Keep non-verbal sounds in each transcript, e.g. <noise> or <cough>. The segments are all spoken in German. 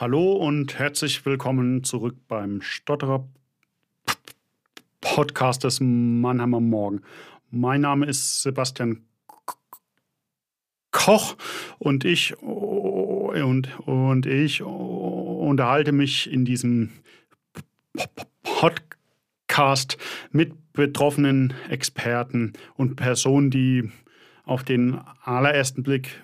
Hallo und herzlich willkommen zurück beim Stotterer Podcast des Mannheimer Morgen. Mein Name ist Sebastian Koch und ich und, und ich unterhalte mich in diesem Podcast mit betroffenen Experten und Personen, die auf den allerersten Blick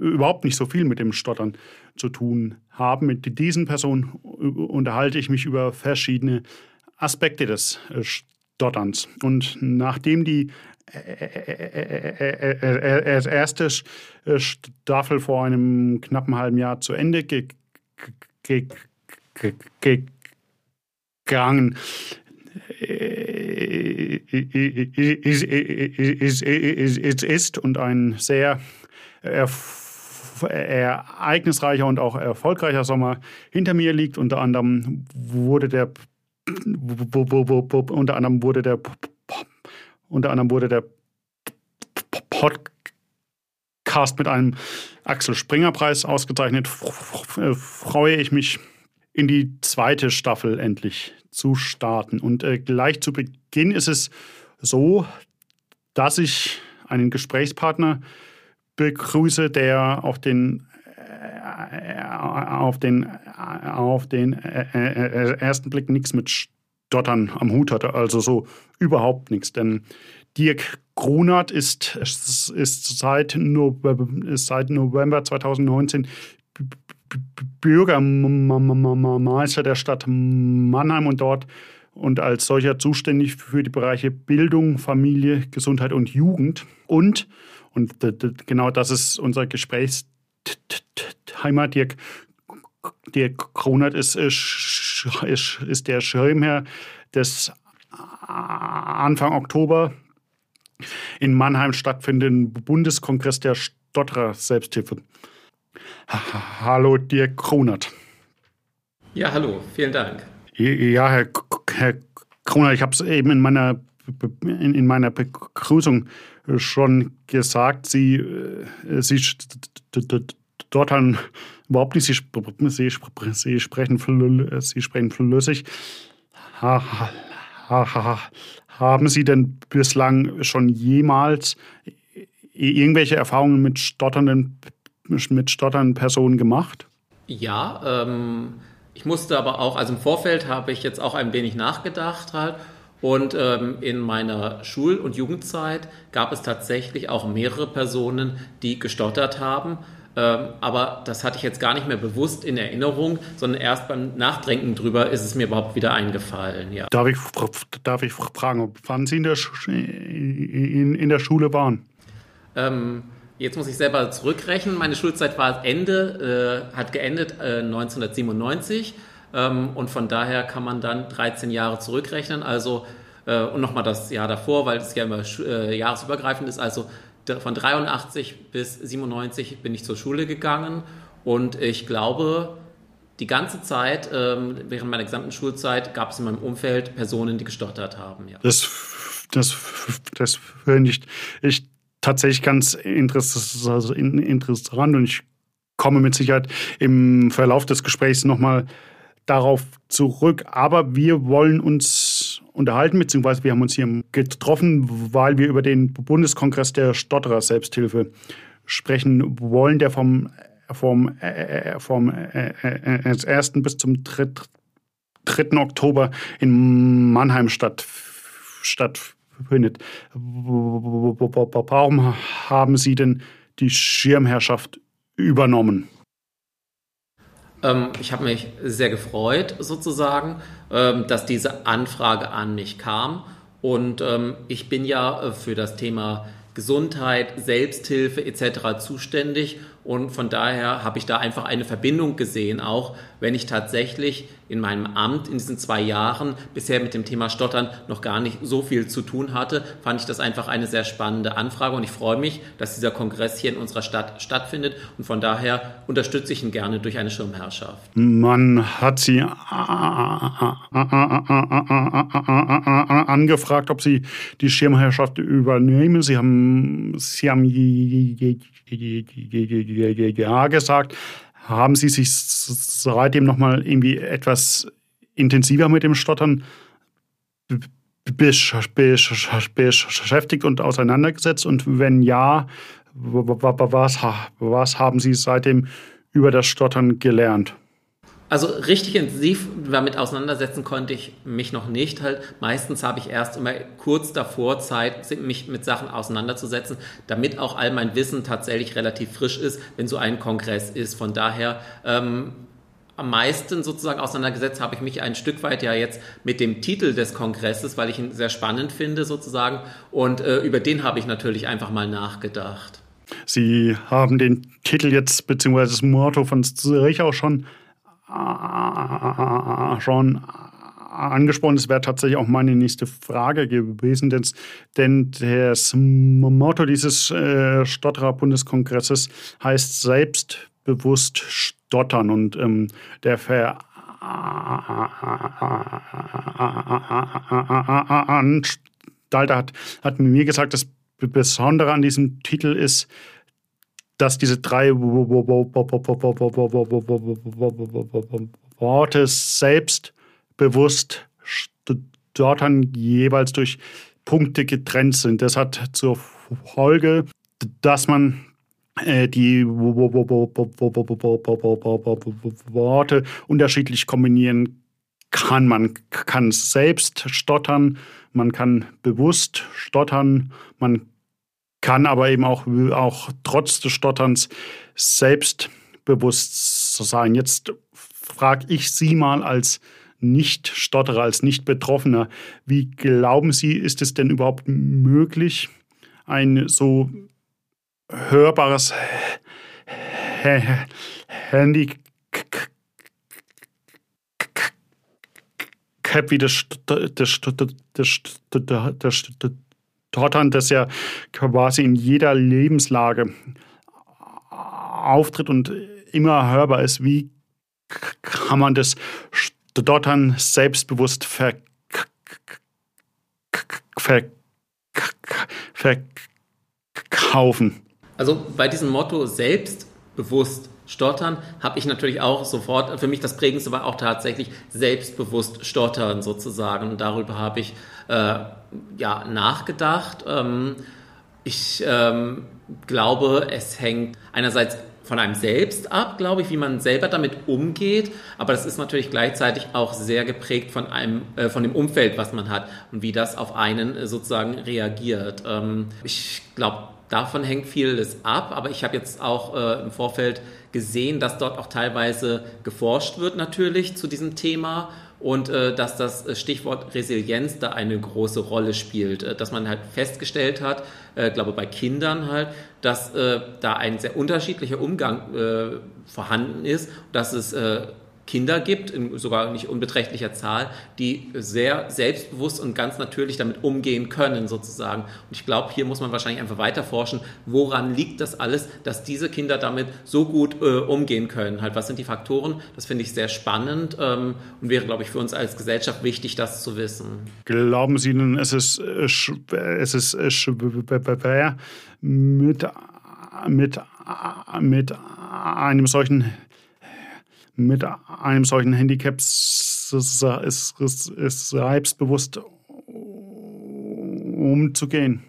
überhaupt nicht so viel mit dem Stottern zu tun haben. Mit diesen Personen unterhalte ich mich über verschiedene Aspekte des Stotterns. Und nachdem die erste Staffel vor einem knappen halben Jahr zu Ende gegangen ist und ein sehr ereignisreicher und auch erfolgreicher Sommer hinter mir liegt. Unter anderem wurde der unter anderem wurde der unter anderem wurde der Podcast mit einem Axel Springer Preis ausgezeichnet. Freue ich mich in die zweite Staffel endlich zu starten. Und äh, gleich zu Beginn ist es so, dass ich einen Gesprächspartner begrüße, der auf den äh, auf den, auf den äh, äh, ersten Blick nichts mit Stottern am Hut hatte, also so überhaupt nichts. Denn Dirk Grunert ist, ist, seit, November, ist seit November 2019 Bürgermeister der Stadt Mannheim und dort und als solcher zuständig für die Bereiche Bildung, Familie, Gesundheit und Jugend. Und und genau das ist unser Gesprächsthema. Dirk, Dirk Kronert ist, ist, ist der Schirmherr des Anfang Oktober in Mannheim stattfindenden Bundeskongress der Stotterer Selbsthilfe. Hallo, Dirk Kronert. Ja, hallo, vielen Dank. Ja, Herr, Herr Kronert, ich habe es eben in meiner, in meiner Begrüßung schon gesagt, sie, äh, sie dort dann überhaupt nicht, sie, sie, sie, sprechen, sie sprechen flüssig. Ha, ha, ha, haben Sie denn bislang schon jemals irgendwelche Erfahrungen mit stotternden, mit stotternden Personen gemacht? Ja, ähm, ich musste aber auch, also im Vorfeld habe ich jetzt auch ein wenig nachgedacht halt und ähm, in meiner Schul- und Jugendzeit gab es tatsächlich auch mehrere Personen, die gestottert haben. Ähm, aber das hatte ich jetzt gar nicht mehr bewusst in Erinnerung, sondern erst beim Nachdenken drüber ist es mir überhaupt wieder eingefallen. Ja. Darf, ich, darf ich fragen, wann Sie in der, in, in der Schule waren? Ähm, jetzt muss ich selber zurückrechnen. Meine Schulzeit war Ende, äh, hat geendet äh, 1997 ähm, und von daher kann man dann 13 Jahre zurückrechnen. Also, äh, und nochmal das Jahr davor, weil es ja immer äh, jahresübergreifend ist. Also von 83 bis 97 bin ich zur Schule gegangen und ich glaube, die ganze Zeit, ähm, während meiner gesamten Schulzeit, gab es in meinem Umfeld Personen, die gestottert haben. Ja. Das, das, das finde ich, ich tatsächlich ganz interessant, also interessant und ich komme mit Sicherheit im Verlauf des Gesprächs nochmal darauf zurück. Aber wir wollen uns unterhalten, beziehungsweise wir haben uns hier getroffen, weil wir über den Bundeskongress der Stotterer Selbsthilfe sprechen wollen, der vom, vom, äh, vom äh, 1. Äh, bis zum 3. 3. Oktober in Mannheim statt, stattfindet. Warum haben Sie denn die Schirmherrschaft übernommen? Ähm, ich habe mich sehr gefreut, sozusagen, ähm, dass diese Anfrage an mich kam. Und ähm, ich bin ja äh, für das Thema Gesundheit, Selbsthilfe etc. zuständig und von daher habe ich da einfach eine Verbindung gesehen, auch wenn ich tatsächlich in meinem Amt in diesen zwei Jahren bisher mit dem Thema Stottern noch gar nicht so viel zu tun hatte, fand ich das einfach eine sehr spannende Anfrage und ich freue mich, dass dieser Kongress hier in unserer Stadt stattfindet und von daher unterstütze ich ihn gerne durch eine Schirmherrschaft. Man hat Sie angefragt, ob Sie die Schirmherrschaft übernehmen. Sie haben, Sie haben ja gesagt. haben Sie sich seitdem nochmal irgendwie etwas intensiver mit dem Stottern beschäftigt und auseinandergesetzt? Und wenn ja, was, was haben Sie seitdem über das Stottern gelernt? Also richtig intensiv damit auseinandersetzen konnte ich mich noch nicht. Halt meistens habe ich erst immer kurz davor Zeit, mich mit Sachen auseinanderzusetzen, damit auch all mein Wissen tatsächlich relativ frisch ist, wenn so ein Kongress ist. Von daher ähm, am meisten sozusagen auseinandergesetzt habe ich mich ein Stück weit ja jetzt mit dem Titel des Kongresses, weil ich ihn sehr spannend finde sozusagen. Und äh, über den habe ich natürlich einfach mal nachgedacht. Sie haben den Titel jetzt, beziehungsweise das Motto von Zürich auch schon schon angesprochen. Das wäre tatsächlich auch meine nächste Frage gewesen, denn, denn das Motto dieses äh, Stotterer Bundeskongresses heißt selbstbewusst stottern und ähm, der Veranstalter hat, hat mir gesagt, das Besondere an diesem Titel ist, dass diese drei Worte selbstbewusst dort dann jeweils durch Punkte getrennt sind. Das hat zur Folge, dass man die Worte unterschiedlich kombinieren kann. Man kann selbst stottern, man kann bewusst stottern, man kann aber eben auch, auch trotz des Stotterns selbstbewusst sein. Jetzt frage ich Sie mal als Nicht-Stotterer, als Nicht-Betroffener, wie glauben Sie, ist es denn überhaupt möglich, ein so hörbares Handicap wie das, das, das, das, Stottern, das ja quasi in jeder Lebenslage auftritt und immer hörbar ist. Wie kann man das Stottern selbstbewusst verkaufen? Also bei diesem Motto selbstbewusst Stottern habe ich natürlich auch sofort, für mich das Prägendste war auch tatsächlich selbstbewusst Stottern sozusagen. Und darüber habe ich äh, ja, nachgedacht. Ähm, ich ähm, glaube, es hängt einerseits von einem selbst ab, glaube ich, wie man selber damit umgeht. Aber das ist natürlich gleichzeitig auch sehr geprägt von einem, äh, von dem Umfeld, was man hat und wie das auf einen äh, sozusagen reagiert. Ähm, ich glaube, davon hängt vieles ab. Aber ich habe jetzt auch äh, im Vorfeld gesehen, dass dort auch teilweise geforscht wird natürlich zu diesem Thema und äh, dass das äh, Stichwort Resilienz da eine große Rolle spielt, äh, dass man halt festgestellt hat, äh, glaube bei Kindern halt, dass äh, da ein sehr unterschiedlicher Umgang äh, vorhanden ist, dass es äh, Kinder gibt, in sogar nicht unbeträchtlicher Zahl, die sehr selbstbewusst und ganz natürlich damit umgehen können, sozusagen. Und ich glaube, hier muss man wahrscheinlich einfach weiter forschen, woran liegt das alles, dass diese Kinder damit so gut äh, umgehen können. Halt, was sind die Faktoren? Das finde ich sehr spannend ähm, und wäre, glaube ich, für uns als Gesellschaft wichtig, das zu wissen. Glauben Sie denn, es ist, es ist schwer mit, mit, mit einem solchen mit einem solchen Handicap ist, ist, ist selbstbewusst umzugehen?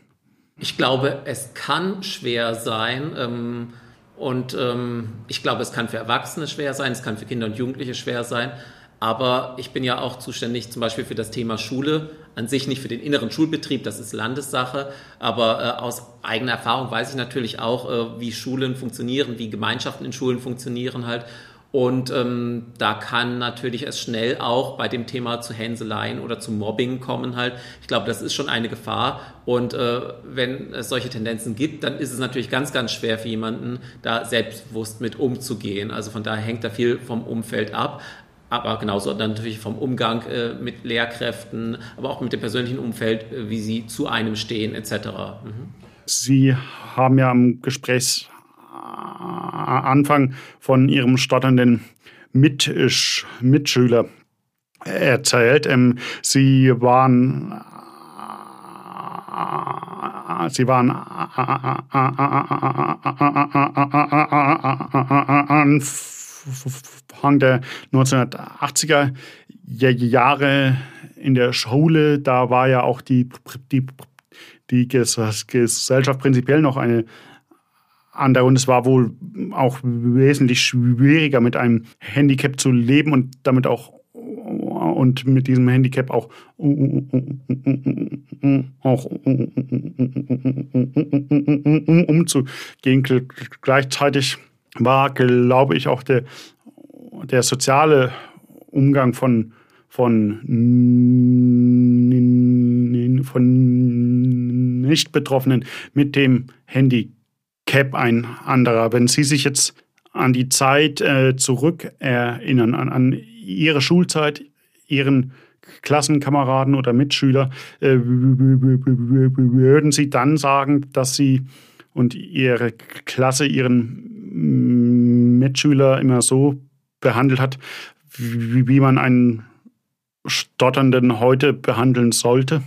Ich glaube, es kann schwer sein. Ähm, und ähm, ich glaube, es kann für Erwachsene schwer sein, es kann für Kinder und Jugendliche schwer sein. Aber ich bin ja auch zuständig zum Beispiel für das Thema Schule, an sich nicht für den inneren Schulbetrieb, das ist Landessache. Aber äh, aus eigener Erfahrung weiß ich natürlich auch, äh, wie Schulen funktionieren, wie Gemeinschaften in Schulen funktionieren halt. Und ähm, da kann natürlich es schnell auch bei dem Thema zu Hänseleien oder zu Mobbing kommen halt. Ich glaube, das ist schon eine Gefahr. Und äh, wenn es solche Tendenzen gibt, dann ist es natürlich ganz, ganz schwer für jemanden, da selbstbewusst mit umzugehen. Also von daher hängt da viel vom Umfeld ab. Aber genauso dann natürlich vom Umgang äh, mit Lehrkräften, aber auch mit dem persönlichen Umfeld, äh, wie sie zu einem stehen etc. Mhm. Sie haben ja am Gesprächs Anfang von ihrem stotternden Mitsch Mitschüler erzählt. Ähm, sie waren sie waren Anfang der 1980er Jahre in der Schule, da war ja auch die, die, die Gesellschaft prinzipiell noch eine andere und es war wohl auch wesentlich schwieriger mit einem Handicap zu leben und damit auch und mit diesem Handicap auch, umzugehen. Gleichzeitig war, glaube ich, auch der, der soziale Umgang von, von, von Nicht-Betroffenen mit dem Handicap ein anderer. Wenn Sie sich jetzt an die Zeit äh, zurückerinnern, an, an Ihre Schulzeit, Ihren Klassenkameraden oder Mitschüler, äh, würden Sie dann sagen, dass Sie und Ihre Klasse Ihren Mitschüler immer so behandelt hat, wie man einen Stotternden heute behandeln sollte?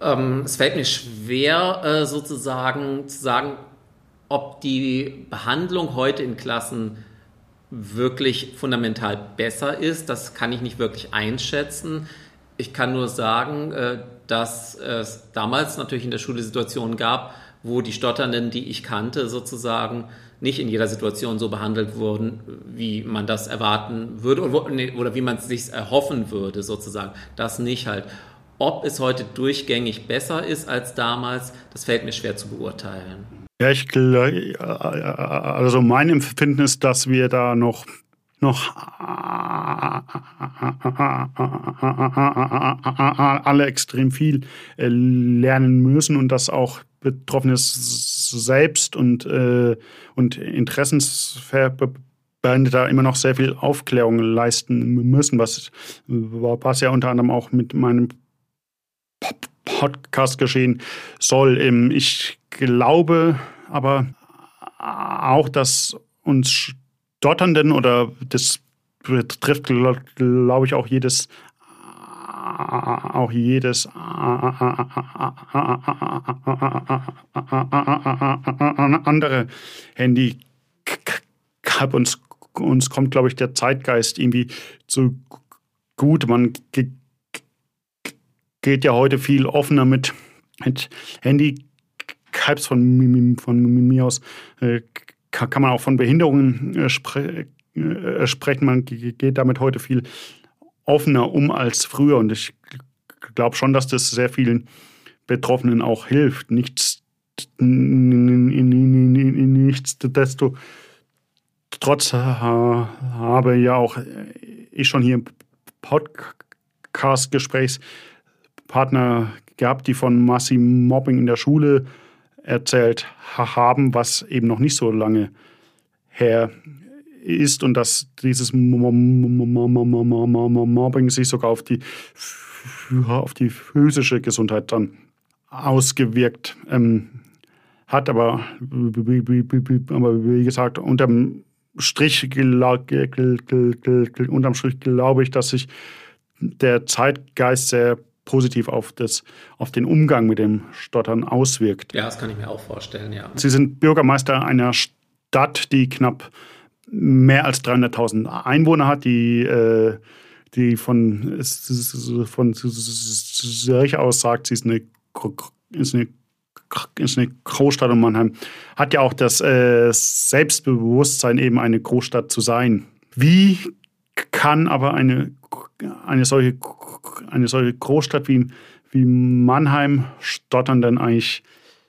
Ähm, es fällt mir schwer, äh, sozusagen zu sagen, ob die Behandlung heute in Klassen wirklich fundamental besser ist, das kann ich nicht wirklich einschätzen. Ich kann nur sagen, äh, dass es damals natürlich in der Schule Situationen gab, wo die Stotternden, die ich kannte, sozusagen nicht in jeder Situation so behandelt wurden, wie man das erwarten würde oder wie man es sich erhoffen würde, sozusagen. Das nicht halt. Ob es heute durchgängig besser ist als damals, das fällt mir schwer zu beurteilen. Ja, ich also mein Empfinden ist, dass wir da noch noch alle extrem viel äh, lernen müssen und dass auch Betroffene selbst und, äh, und Interessensverbände da immer noch sehr viel Aufklärung leisten müssen, was, was ja unter anderem auch mit meinem Podcast geschehen soll. Ähm, ich glaube aber auch, dass uns Stotternden oder das betrifft, glaube ich, auch jedes auch jedes andere Handy uns, uns kommt, glaube ich, der Zeitgeist irgendwie zu gut. Man geht ja heute viel offener mit, mit Handicaps von, von mir aus. Äh, kann, man auch von Behinderungen äh, spre äh, sprechen. Man geht damit heute viel offener um als früher. Und ich glaube schon, dass das sehr vielen Betroffenen auch hilft. Nichts, nichtsdestotrotz habe ja auch ich schon hier im Podcast-Gesprächspartner gehabt, die von massivem Mobbing in der Schule erzählt haben, was eben noch nicht so lange her ist und dass dieses Mobbing sich sogar auf die, auf die physische Gesundheit dann ausgewirkt ähm, hat. Aber, aber wie gesagt, unterm Strich, unterm Strich glaube ich, dass sich der Zeitgeist sehr positiv auf, das, auf den Umgang mit dem Stottern auswirkt. Ja, das kann ich mir auch vorstellen, ja. Sie sind Bürgermeister einer Stadt, die knapp mehr als 300.000 Einwohner hat, die, äh, die von, von sich aus sagt, sie ist eine, ist eine ist eine Großstadt und Mannheim hat ja auch das äh, Selbstbewusstsein, eben eine Großstadt zu sein. Wie kann aber eine, eine, solche, eine solche Großstadt wie, wie Mannheim stottern denn eigentlich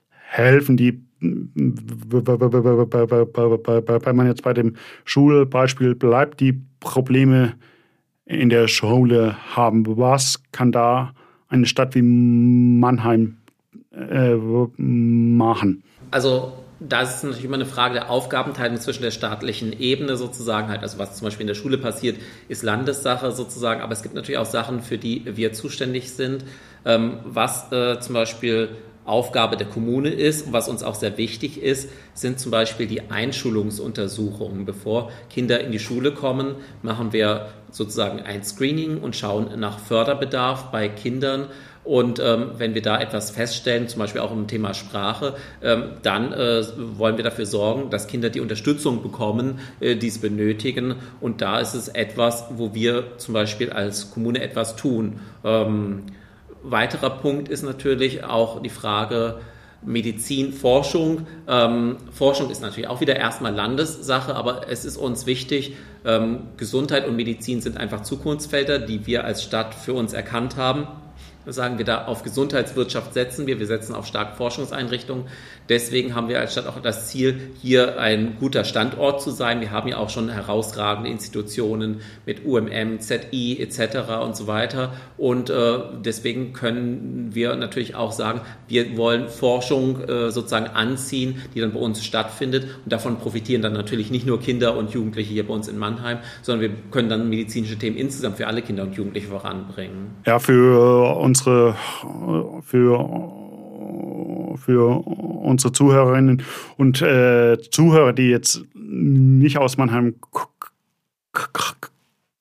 helfen, die wenn man jetzt bei dem Schulbeispiel bleibt, die Probleme in der Schule haben. Was kann da eine Stadt wie Mannheim äh, machen? Also da ist es natürlich immer eine Frage der Aufgabenteilung zwischen der staatlichen Ebene sozusagen halt, also was zum Beispiel in der Schule passiert, ist Landessache sozusagen, aber es gibt natürlich auch Sachen, für die wir zuständig sind, ähm, was äh, zum Beispiel Aufgabe der Kommune ist und was uns auch sehr wichtig ist, sind zum Beispiel die Einschulungsuntersuchungen. Bevor Kinder in die Schule kommen, machen wir sozusagen ein Screening und schauen nach Förderbedarf bei Kindern Und ähm, wenn wir da etwas feststellen, zum Beispiel auch im Thema Sprache, ähm, dann äh, wollen wir dafür sorgen, dass Kinder die Unterstützung bekommen, äh, die es benötigen. Und da ist es etwas, wo wir zum Beispiel als Kommune etwas tun. Ähm, weiterer Punkt ist natürlich auch die Frage, Medizin, Forschung. Ähm, Forschung ist natürlich auch wieder erstmal Landessache, aber es ist uns wichtig, ähm, Gesundheit und Medizin sind einfach Zukunftsfelder, die wir als Stadt für uns erkannt haben sagen wir da auf Gesundheitswirtschaft setzen wir, wir setzen auf stark Forschungseinrichtungen. Deswegen haben wir als Stadt auch das Ziel, hier ein guter Standort zu sein. Wir haben ja auch schon herausragende Institutionen mit UMM, ZI etc. und so weiter. Und äh, deswegen können wir natürlich auch sagen, wir wollen Forschung äh, sozusagen anziehen, die dann bei uns stattfindet. Und davon profitieren dann natürlich nicht nur Kinder und Jugendliche hier bei uns in Mannheim, sondern wir können dann medizinische Themen insgesamt für alle Kinder und Jugendliche voranbringen. Ja, für uns unsere, für, für unsere Zuhörerinnen und äh, Zuhörer, die jetzt nicht aus Mannheim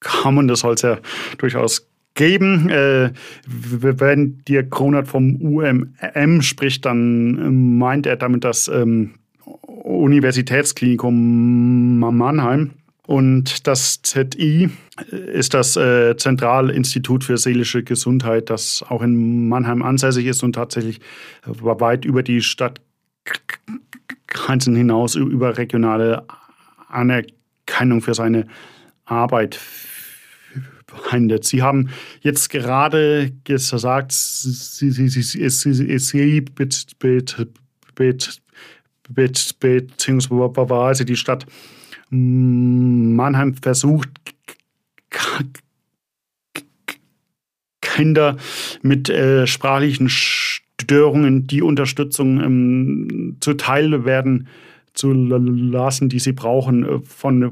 kommen, das soll es ja durchaus geben. Äh, wenn dir Kronert vom UMM spricht, dann meint er damit das ähm, Universitätsklinikum Mannheim. Und das ZI ist das äh, Zentralinstitut für seelische Gesundheit, das auch in Mannheim ansässig ist und tatsächlich weit über die Stadtgrenzen hinaus über regionale Anerkennung für seine Arbeit verhandelt. Sie haben jetzt gerade gesagt, Sie, Sie beziehungsweise die Stadt Mannheim versucht, Kinder mit äh, sprachlichen Störungen die Unterstützung ähm, zuteil werden zu lassen, die sie brauchen. Äh, von,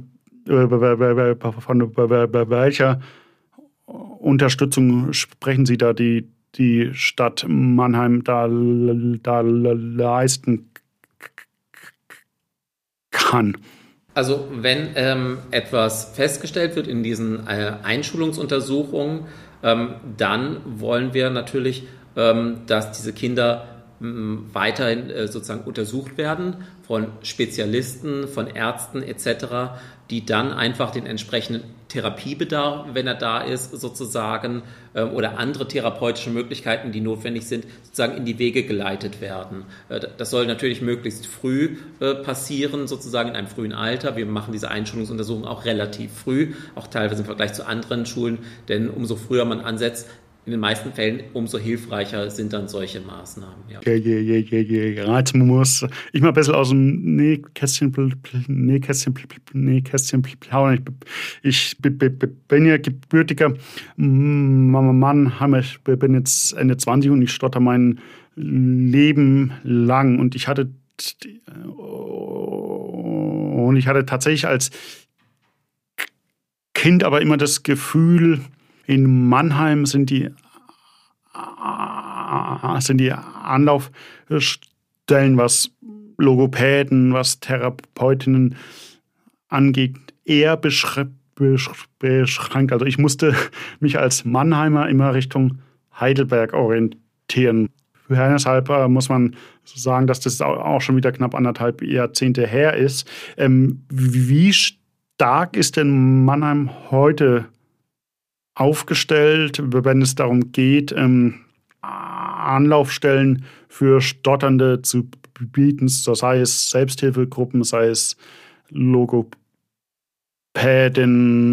äh, von welcher Unterstützung sprechen Sie da, die die Stadt Mannheim da, da leisten kann? Also wenn ähm, etwas festgestellt wird in diesen äh, Einschulungsuntersuchungen, ähm, dann wollen wir natürlich, ähm, dass diese Kinder weiterhin äh, sozusagen untersucht werden von Spezialisten, von Ärzten etc., die dann einfach den entsprechenden Therapiebedarf, wenn er da ist, sozusagen, ähm, oder andere therapeutische Möglichkeiten, die notwendig sind, sozusagen in die Wege geleitet werden. Äh, das soll natürlich möglichst früh äh, passieren, sozusagen in einem frühen Alter. Wir machen diese Einschulungsuntersuchungen auch relativ früh, auch teilweise im Vergleich zu anderen Schulen, denn umso früher man ansetzt, in den meisten Fällen umso hilfreicher sind dann solche Maßnahmen. Ja, ja, ja, ja, ja, ja. Jetzt muss ich mal ein bisschen aus dem Nähkästchen, Nähkästchen, Nähkästchen plaudern. Ich, ich bin ja gebürtiger Mann, ich bin jetzt Ende 20 und ich stotter mein Leben lang und ich hatte und ich hatte tatsächlich als Kind aber immer das Gefühl, in Mannheim sind die, sind die Anlaufstellen, was Logopäden, was Therapeutinnen angeht, eher beschränkt. Also ich musste <laughs> mich als Mannheimer immer Richtung Heidelberg orientieren. Deshalb äh, muss man sagen, dass das auch schon wieder knapp anderthalb Jahrzehnte her ist. Ähm, wie stark ist denn Mannheim heute aufgestellt, wenn es darum geht, ähm, Anlaufstellen für Stotternde zu bieten, sei es Selbsthilfegruppen, sei es Logopäden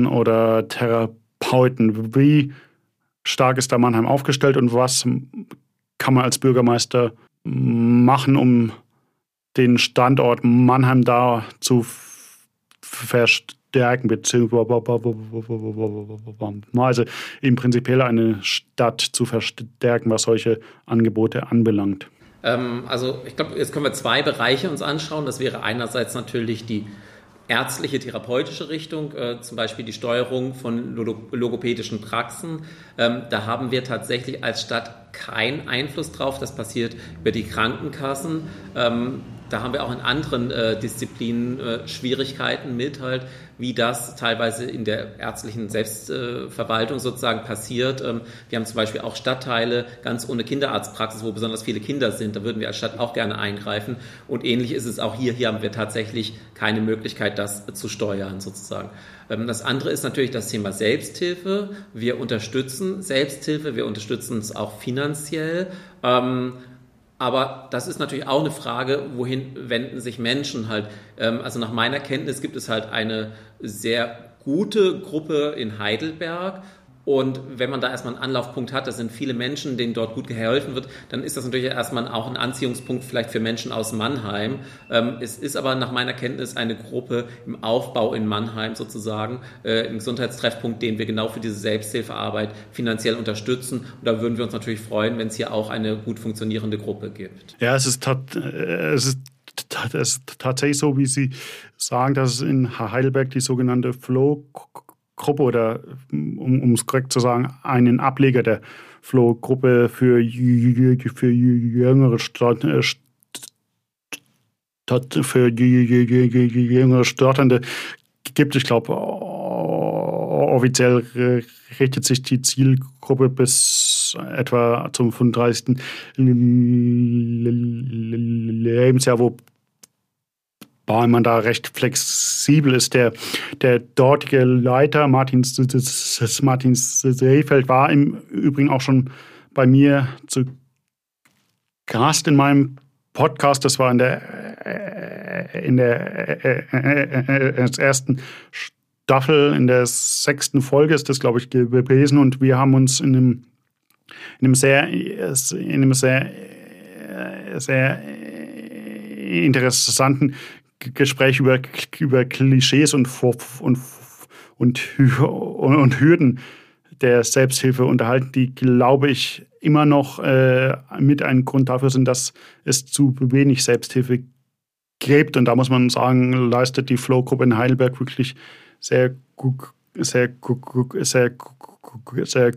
oder Therapeuten. Wie stark ist da Mannheim aufgestellt und was kann man als Bürgermeister machen, um den Standort Mannheim da zu verstärken? Stärken, beziehungsweise also im Prinzip eine Stadt zu verstärken, was solche Angebote anbelangt? Ähm, also ich glaube, jetzt können wir zwei Bereiche uns anschauen. Das wäre einerseits natürlich die ärztliche, therapeutische Richtung, äh, zum Beispiel die Steuerung von logopädischen Praxen. Ähm, da haben wir tatsächlich als Stadt keinen Einfluss drauf. Das passiert über die Krankenkassen. Ähm, da haben wir auch in anderen äh, Disziplinen äh, Schwierigkeiten mit halt, wie das teilweise in der ärztlichen Selbstverwaltung äh, sozusagen passiert. Ähm, wir haben zum Beispiel auch Stadtteile ganz ohne Kinderarztpraxis, wo besonders viele Kinder sind. Da würden wir als Stadt auch gerne eingreifen. Und ähnlich ist es auch hier. Hier haben wir tatsächlich keine Möglichkeit, das zu steuern sozusagen. Ähm, das andere ist natürlich das Thema Selbsthilfe. Wir unterstützen Selbsthilfe, wir unterstützen es auch finanziell. Ähm, aber das ist natürlich auch eine Frage, wohin wenden sich Menschen halt. Ähm, also nach meiner Kenntnis gibt es halt eine sehr gute Gruppe in Heidelberg und wenn man da erstmal einen Anlaufpunkt hat, das sind viele Menschen, denen dort gut geholfen wird, dann ist das natürlich erstmal auch ein Anziehungspunkt vielleicht für Menschen aus Mannheim. Ähm, es ist aber nach meiner Kenntnis eine Gruppe im Aufbau in Mannheim sozusagen, äh, im Gesundheitstreffpunkt, den wir genau für diese Selbsthilfearbeit finanziell unterstützen. Und da würden wir uns natürlich freuen, wenn es hier auch eine gut funktionierende Gruppe gibt. Ja, es ist, äh, es ist es ist tatsächlich so, wie Sie sagen, dass es in Heidelberg die sogenannte Flow Gruppe oder, um es korrekt zu sagen, einen Ableger der Flow-Gruppe für, für jüngere äh, für jüngere Startende gibt. Ich glaube, offiziell richtet sich die Zielgruppe bis etwa zum 35. Lebensjahr, wo man da recht flexibel ist. Der, der dortige Leiter, Martin, Martin Seefeld, war im Übrigen auch schon bei mir zu Gast in meinem Podcast. Das war in der, in der, in der ersten Staffel, in der sechsten Folge ist das, glaube ich, gewesen. Und wir haben uns in einem, in einem sehr, in einem sehr, sehr interessanten Gespräch über, über Klischees und, und, und, und Hürden der Selbsthilfe unterhalten, die, glaube ich, immer noch äh, mit einem Grund dafür sind, dass es zu wenig Selbsthilfe gibt. Und da muss man sagen, leistet die Flow-Gruppe in Heidelberg wirklich sehr, sehr, sehr, sehr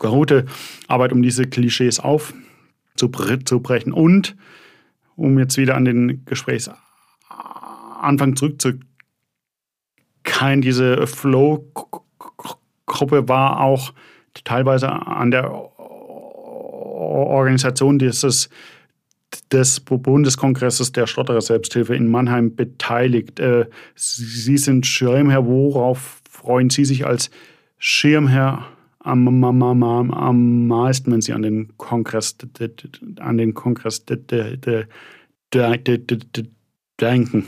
gute Arbeit, um diese Klischees aufzubrechen. Und um jetzt wieder an den Gesprächs Anfang zurückzukehren, diese Flow-Gruppe war auch teilweise an der Organisation dieses des Bundeskongresses der Stotterer Selbsthilfe in Mannheim beteiligt. Äh, Sie sind Schirmherr. Worauf freuen Sie sich als Schirmherr am, am, am, am meisten, wenn Sie an den Kongress, an den Kongress denken?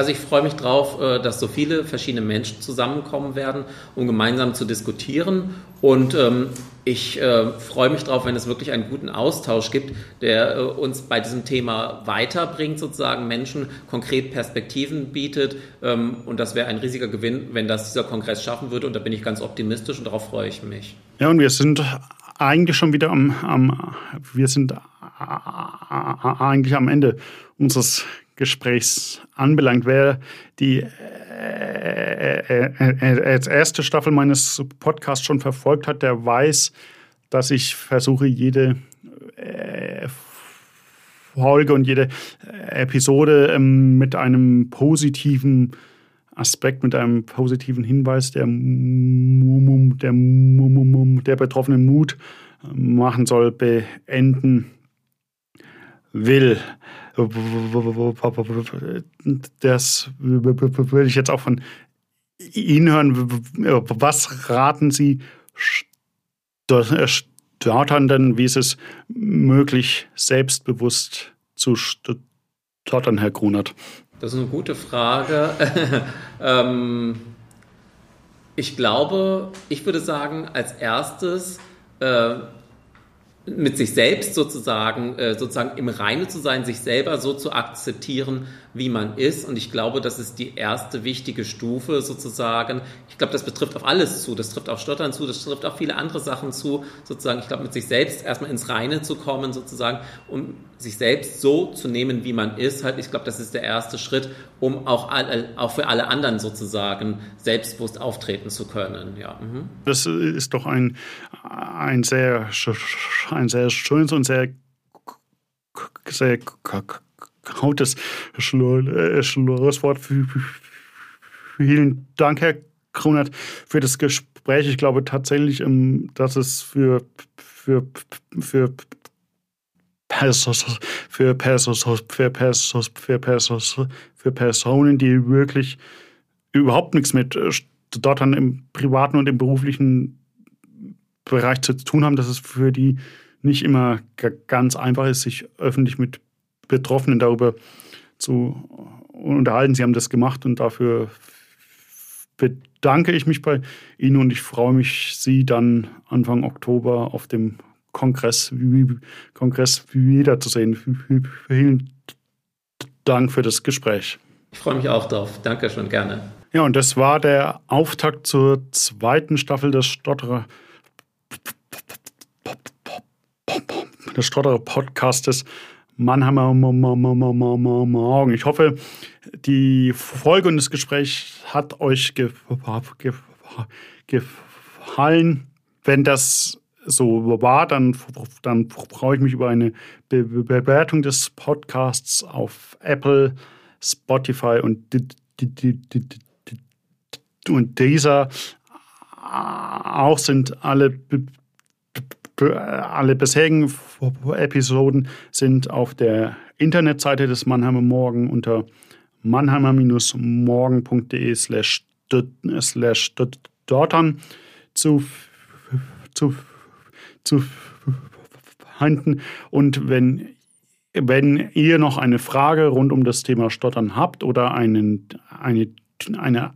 Also ich freue mich drauf, äh, dass so viele verschiedene Menschen zusammenkommen werden, um gemeinsam zu diskutieren. Und ähm, ich äh, freue mich drauf, wenn es wirklich einen guten Austausch gibt, der äh, uns bei diesem Thema weiterbringt, sozusagen Menschen konkret Perspektiven bietet. Ähm, und das wäre ein riesiger Gewinn, wenn das dieser Kongress schaffen würde. Und da bin ich ganz optimistisch und darauf freue ich mich. Ja, und wir sind eigentlich schon wieder am, am wir sind eigentlich am Ende unseres Gesprächs anbelangt. Wer die äh, äh, äh, erste Staffel meines Podcasts schon verfolgt hat, der weiß, dass ich versuche, jede Folge und jede Episode ähm, mit einem positiven Aspekt, mit einem positiven Hinweis der, der, der betroffenen Mut machen soll, beenden will. Das würde ich jetzt auch von Ihnen hören. Was raten Sie Stotternden, wie ist es möglich, selbstbewusst zu stottern, Herr Grunert? Das ist eine gute Frage. <laughs> ähm, ich glaube, ich würde sagen, als erstes äh, mit sich selbst sozusagen, äh, sozusagen im Reine zu sein, sich selber so zu akzeptieren, wie man ist. Und ich glaube, das ist die erste wichtige Stufe sozusagen. Ich glaube, das betrifft auf alles zu. Das trifft auf Stottern zu, das trifft auf viele andere Sachen zu. Sozusagen, ich glaube, mit sich selbst erstmal ins Reine zu kommen, sozusagen, um sich selbst so zu nehmen, wie man ist. Halt, ich glaube, das ist der erste Schritt, um auch, alle, auch für alle anderen sozusagen selbstbewusst auftreten zu können. Ja. Mhm. Das ist doch ein, ein, sehr, ein sehr schönes und sehr, sehr hautes Schlusswort. Vielen Dank, Herr Kronert, für das Gespräch. Ich glaube tatsächlich, dass es für, für, für für, für, Personen, die wirklich überhaupt nichts mit Stottern im privaten und im beruflichen Bereich zu tun haben, dass es für die nicht immer ganz einfach ist, sich öffentlich mit Betroffenen darüber zu unterhalten. Sie haben das gemacht und dafür bedanke ich mich bei Ihnen und ich freue mich, Sie dann Anfang Oktober auf dem Kongress, Kongress wiederzusehen. Vielen Dank für das Gespräch. Ich freue mich auch drauf. Danke schon gerne. Ja, und das war der Auftakt zur zweiten Staffel des Stotterer des Stotterer Podcastes Mannheimer Morgen. Ich hoffe, die Folge und das Gespräch hat euch gefallen. Wenn das so war, dann, dann freue ich mich über eine Be Bewertung des Podcasts auf Apple, Spotify und, und dieser. Auch sind alle, alle bisherigen Episoden sind auf der Internetseite des Mannheimer Morgen unter mannheimer-morgen.de slash dortern zu, zu zu finden. Und wenn, wenn ihr noch eine Frage rund um das Thema Stottern habt oder einen, eine, eine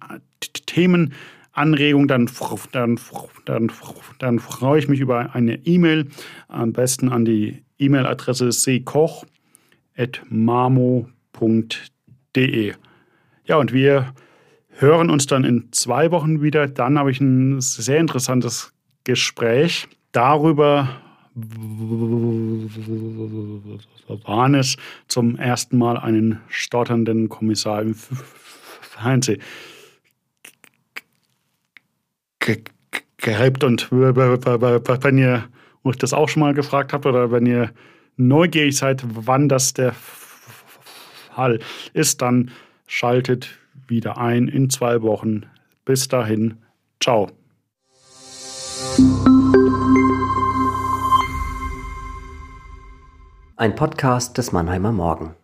Themenanregung, dann, dann, dann, dann freue ich mich über eine E-Mail, am besten an die E-Mail-Adresse seekoch.mamo.de. Ja, und wir hören uns dann in zwei Wochen wieder. Dann habe ich ein sehr interessantes Gespräch darüber waren es zum ersten Mal einen stotternden Kommissar im Fernsehen gehabt. Und wenn ihr euch das auch schon mal gefragt habt oder wenn ihr neugierig seid, wann das der Fall ist, dann schaltet wieder ein in zwei Wochen. Bis dahin, ciao. Ein Podcast des Mannheimer Morgen.